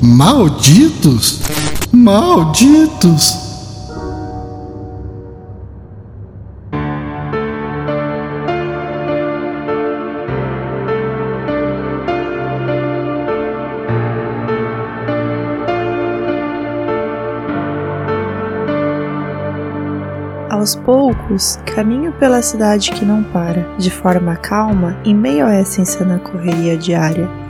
Malditos! Malditos! Aos poucos, caminho pela cidade que não para, de forma calma, em meio a essa insana correria diária.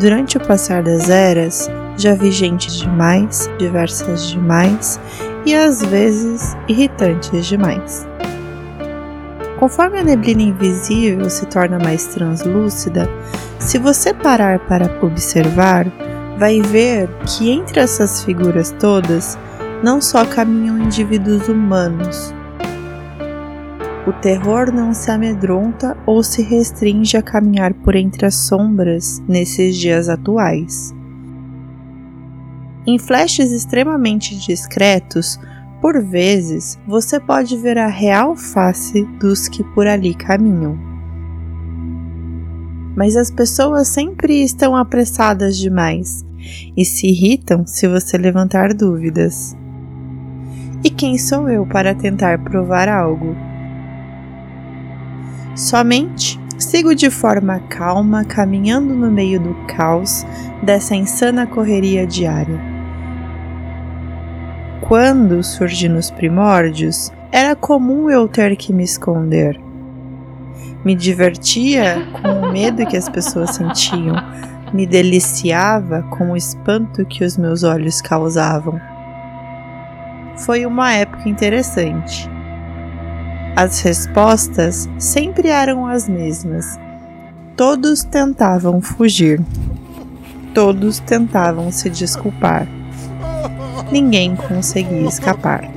Durante o passar das eras, já vi gente demais, diversas demais e às vezes irritantes demais. Conforme a neblina invisível se torna mais translúcida, se você parar para observar, vai ver que entre essas figuras todas não só caminham indivíduos humanos. O terror não se amedronta ou se restringe a caminhar por entre as sombras nesses dias atuais. Em flashes extremamente discretos, por vezes você pode ver a real face dos que por ali caminham. Mas as pessoas sempre estão apressadas demais e se irritam se você levantar dúvidas. E quem sou eu para tentar provar algo? Somente sigo de forma calma, caminhando no meio do caos dessa insana correria diária. Quando surgi nos primórdios, era comum eu ter que me esconder. Me divertia com o medo que as pessoas sentiam, me deliciava com o espanto que os meus olhos causavam foi uma época interessante. As respostas sempre eram as mesmas. Todos tentavam fugir. Todos tentavam se desculpar. Ninguém conseguia escapar.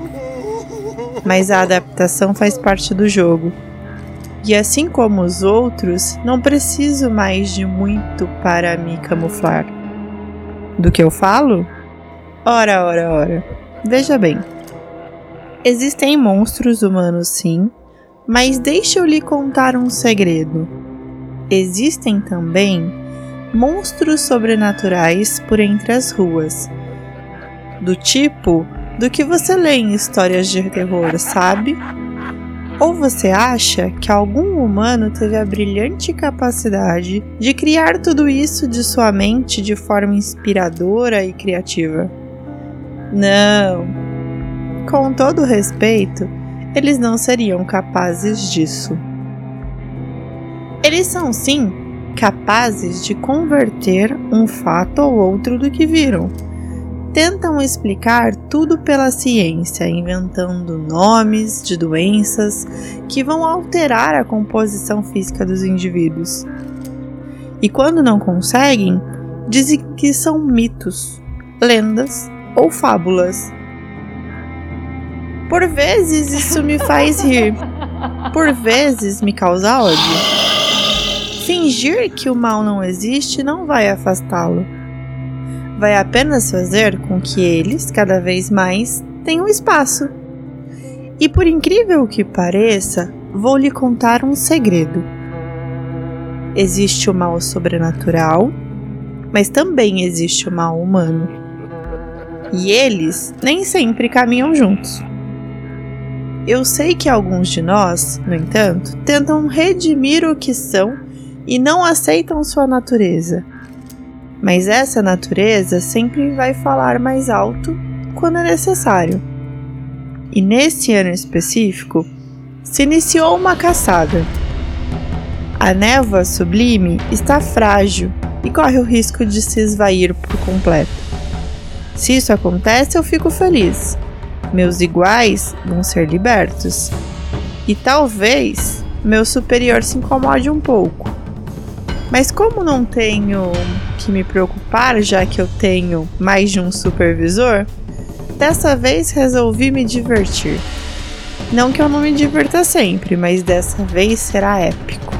Mas a adaptação faz parte do jogo. E assim como os outros, não preciso mais de muito para me camuflar. Do que eu falo? Ora, ora, ora. Veja bem. Existem monstros humanos, sim, mas deixe eu lhe contar um segredo. Existem também monstros sobrenaturais por entre as ruas, do tipo do que você lê em histórias de terror, sabe? Ou você acha que algum humano teve a brilhante capacidade de criar tudo isso de sua mente de forma inspiradora e criativa? Não, com todo respeito, eles não seriam capazes disso. Eles são sim capazes de converter um fato ou outro do que viram. Tentam explicar tudo pela ciência, inventando nomes de doenças que vão alterar a composição física dos indivíduos. E quando não conseguem, dizem que são mitos, lendas ou fábulas por vezes isso me faz rir, por vezes me causa ódio. Fingir que o mal não existe não vai afastá-lo. Vai apenas fazer com que eles, cada vez mais, tenham espaço. E por incrível que pareça, vou lhe contar um segredo. Existe o mal sobrenatural, mas também existe o mal humano. E eles nem sempre caminham juntos. Eu sei que alguns de nós, no entanto, tentam redimir o que são e não aceitam sua natureza. Mas essa natureza sempre vai falar mais alto quando é necessário. E nesse ano específico, se iniciou uma caçada. A névoa sublime está frágil e corre o risco de se esvair por completo. Se isso acontece, eu fico feliz, meus iguais vão ser libertos. E talvez meu superior se incomode um pouco. Mas como não tenho que me preocupar, já que eu tenho mais de um supervisor, dessa vez resolvi me divertir. Não que eu não me divirta sempre, mas dessa vez será épico.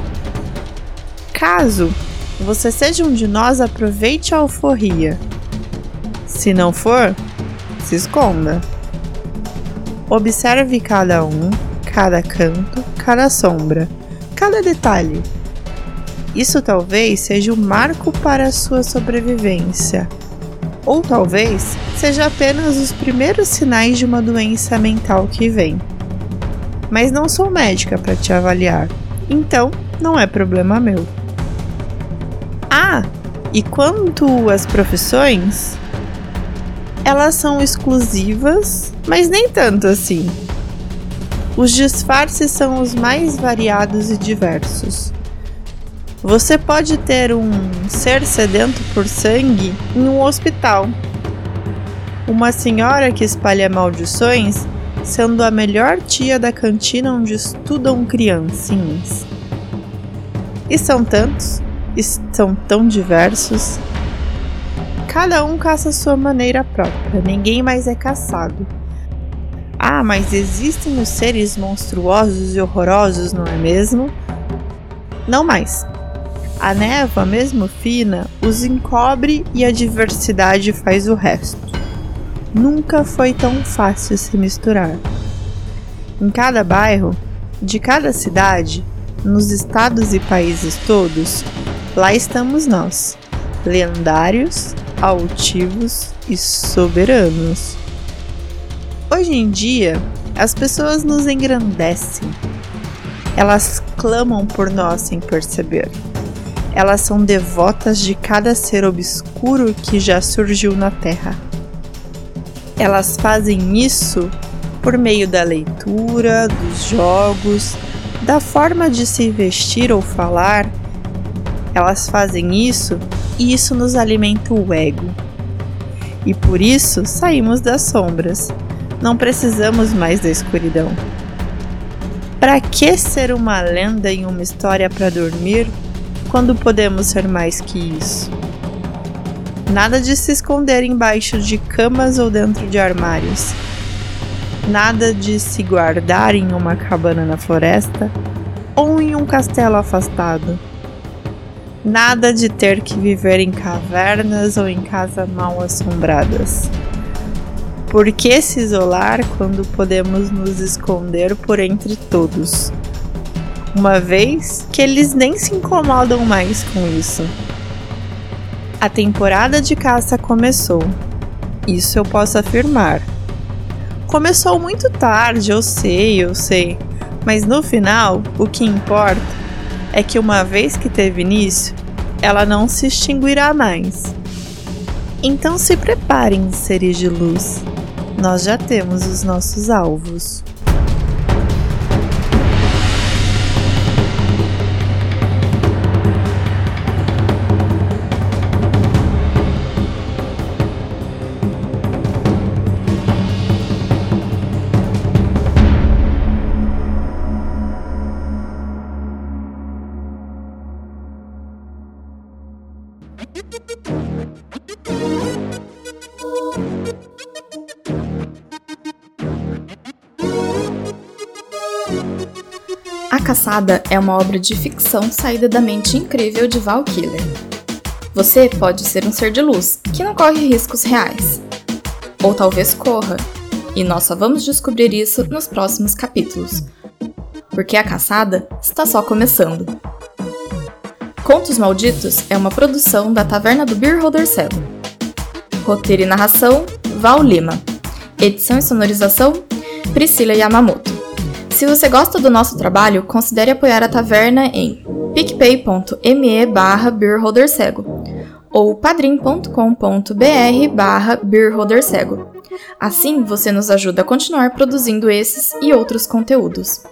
Caso você seja um de nós, aproveite a alforria. Se não for, se esconda. Observe cada um, cada canto, cada sombra, cada detalhe. Isso talvez seja o um marco para a sua sobrevivência. Ou talvez seja apenas os primeiros sinais de uma doença mental que vem. Mas não sou médica para te avaliar, então não é problema meu. Ah, e quanto às profissões, elas são exclusivas, mas nem tanto assim. Os disfarces são os mais variados e diversos. Você pode ter um ser sedento por sangue em um hospital. Uma senhora que espalha maldições sendo a melhor tia da cantina onde estudam criancinhas. E são tantos, e são tão diversos. Cada um caça a sua maneira própria, ninguém mais é caçado. Ah, mas existem os seres monstruosos e horrorosos, não é mesmo? Não mais. A névoa, mesmo fina, os encobre e a diversidade faz o resto. Nunca foi tão fácil se misturar. Em cada bairro, de cada cidade, nos estados e países todos, lá estamos nós, lendários, altivos e soberanos. Hoje em dia, as pessoas nos engrandecem. Elas clamam por nós sem perceber. Elas são devotas de cada ser obscuro que já surgiu na Terra. Elas fazem isso por meio da leitura, dos jogos, da forma de se vestir ou falar. Elas fazem isso e isso nos alimenta o ego. E por isso saímos das sombras não precisamos mais da escuridão. Para que ser uma lenda em uma história para dormir quando podemos ser mais que isso? Nada de se esconder embaixo de camas ou dentro de armários. Nada de se guardar em uma cabana na floresta ou em um castelo afastado. Nada de ter que viver em cavernas ou em casas mal assombradas. Por que se isolar quando podemos nos esconder por entre todos? Uma vez que eles nem se incomodam mais com isso. A temporada de caça começou. Isso eu posso afirmar. Começou muito tarde, eu sei, eu sei. Mas no final, o que importa é que uma vez que teve início, ela não se extinguirá mais. Então se preparem, seres de luz nós já temos os nossos alvos. A Caçada é uma obra de ficção saída da mente incrível de Val Killer. Você pode ser um ser de luz que não corre riscos reais. Ou talvez corra, e nós só vamos descobrir isso nos próximos capítulos. Porque A Caçada está só começando. Contos Malditos é uma produção da Taverna do Beer Holder Cego. Roteiro e narração: Val Lima. Edição e sonorização: Priscila Yamamoto. Se você gosta do nosso trabalho, considere apoiar a taverna em picpay.me barra beerholdercego ou padrim.com.br barra beerholdercego. Assim, você nos ajuda a continuar produzindo esses e outros conteúdos.